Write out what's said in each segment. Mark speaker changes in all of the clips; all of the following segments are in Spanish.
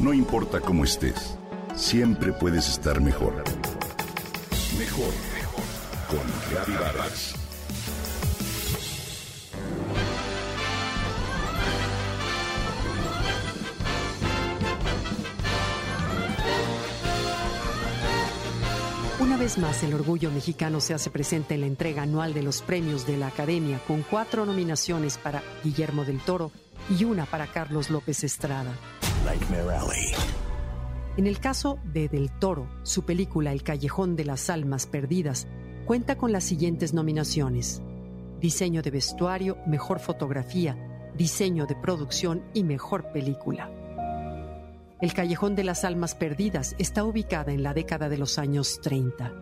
Speaker 1: No importa cómo estés, siempre puedes estar mejor. Mejor. Con Reavivadas.
Speaker 2: Una vez más, el orgullo mexicano se hace presente en la entrega anual de los premios de la Academia, con cuatro nominaciones para Guillermo del Toro y una para Carlos López Estrada. En el caso de Del Toro, su película El Callejón de las Almas Perdidas cuenta con las siguientes nominaciones. Diseño de vestuario, mejor fotografía, diseño de producción y mejor película. El Callejón de las Almas Perdidas está ubicada en la década de los años 30.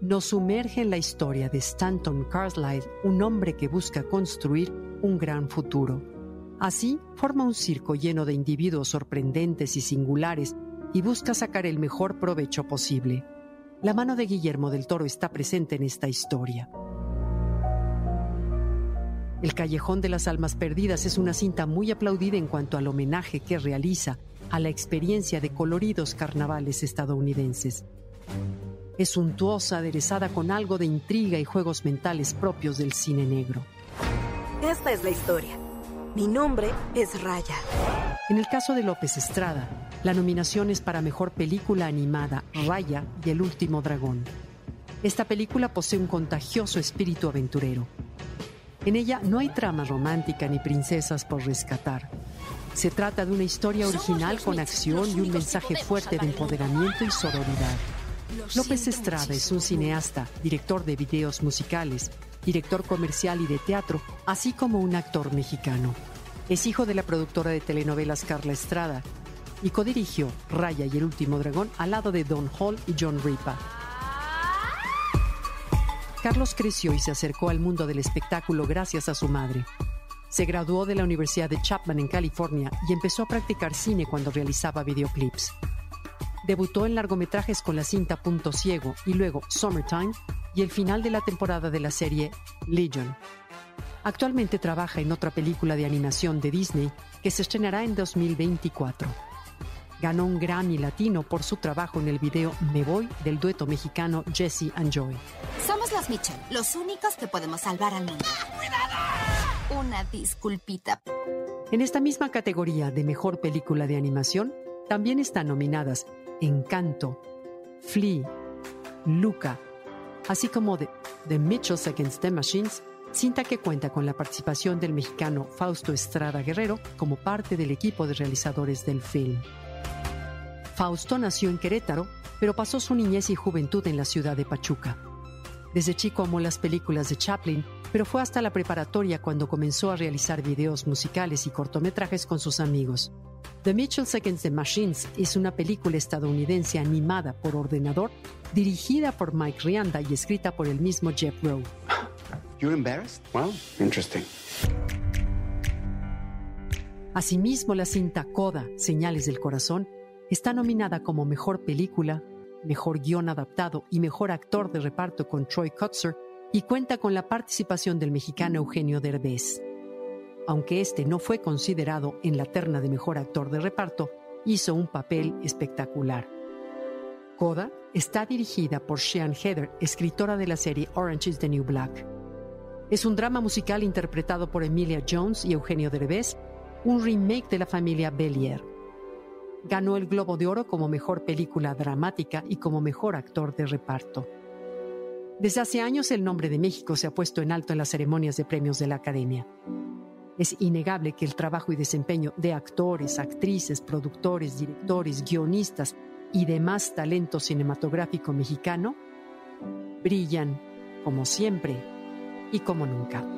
Speaker 2: Nos sumerge en la historia de Stanton Carlyle, un hombre que busca construir un gran futuro. Así, forma un circo lleno de individuos sorprendentes y singulares y busca sacar el mejor provecho posible. La mano de Guillermo del Toro está presente en esta historia. El Callejón de las Almas Perdidas es una cinta muy aplaudida en cuanto al homenaje que realiza a la experiencia de coloridos carnavales estadounidenses. Es suntuosa, aderezada con algo de intriga y juegos mentales propios del cine negro.
Speaker 3: Esta es la historia. Mi nombre es Raya.
Speaker 2: En el caso de López Estrada, la nominación es para Mejor Película Animada, Raya y El Último Dragón. Esta película posee un contagioso espíritu aventurero. En ella no hay trama romántica ni princesas por rescatar. Se trata de una historia original con acción y un mensaje fuerte de empoderamiento y sororidad. López Estrada es un cineasta, director de videos musicales, director comercial y de teatro, así como un actor mexicano. Es hijo de la productora de telenovelas Carla Estrada y codirigió Raya y el último dragón al lado de Don Hall y John Ripa. Carlos creció y se acercó al mundo del espectáculo gracias a su madre. Se graduó de la Universidad de Chapman en California y empezó a practicar cine cuando realizaba videoclips. Debutó en largometrajes con la cinta Punto Ciego y luego Summertime y el final de la temporada de la serie Legion. Actualmente trabaja en otra película de animación de Disney que se estrenará en 2024. Ganó un Grammy Latino por su trabajo en el video Me Voy del dueto mexicano Jesse and Joy.
Speaker 4: Somos los Mitchell, los únicos que podemos salvar al mundo. ¡Cuidado! Una disculpita.
Speaker 2: En esta misma categoría de mejor película de animación, también están nominadas Encanto, Flea, Luca, así como The, The Mitchells Against the Machines, cinta que cuenta con la participación del mexicano Fausto Estrada Guerrero como parte del equipo de realizadores del film. Fausto nació en Querétaro, pero pasó su niñez y juventud en la ciudad de Pachuca. Desde chico amó las películas de Chaplin, pero fue hasta la preparatoria cuando comenzó a realizar videos musicales y cortometrajes con sus amigos. The Mitchells Against the Machines es una película estadounidense animada por ordenador, dirigida por Mike Rianda y escrita por el mismo Jeff Rowe.
Speaker 5: You're embarrassed? Well, interesting.
Speaker 2: Asimismo, la cinta Coda, Señales del Corazón, está nominada como Mejor Película, Mejor Guión Adaptado y Mejor Actor de Reparto con Troy Kotzer y cuenta con la participación del mexicano Eugenio Derbez. Aunque este no fue considerado en la terna de Mejor Actor de Reparto, hizo un papel espectacular. Coda está dirigida por Sean Heather, escritora de la serie Orange is the New Black. Es un drama musical interpretado por Emilia Jones y Eugenio Derbez, un remake de la familia Bellier. Ganó el Globo de Oro como mejor película dramática y como mejor actor de reparto. Desde hace años el nombre de México se ha puesto en alto en las ceremonias de premios de la Academia. Es innegable que el trabajo y desempeño de actores, actrices, productores, directores, guionistas y demás talento cinematográfico mexicano brillan, como siempre y como nunca.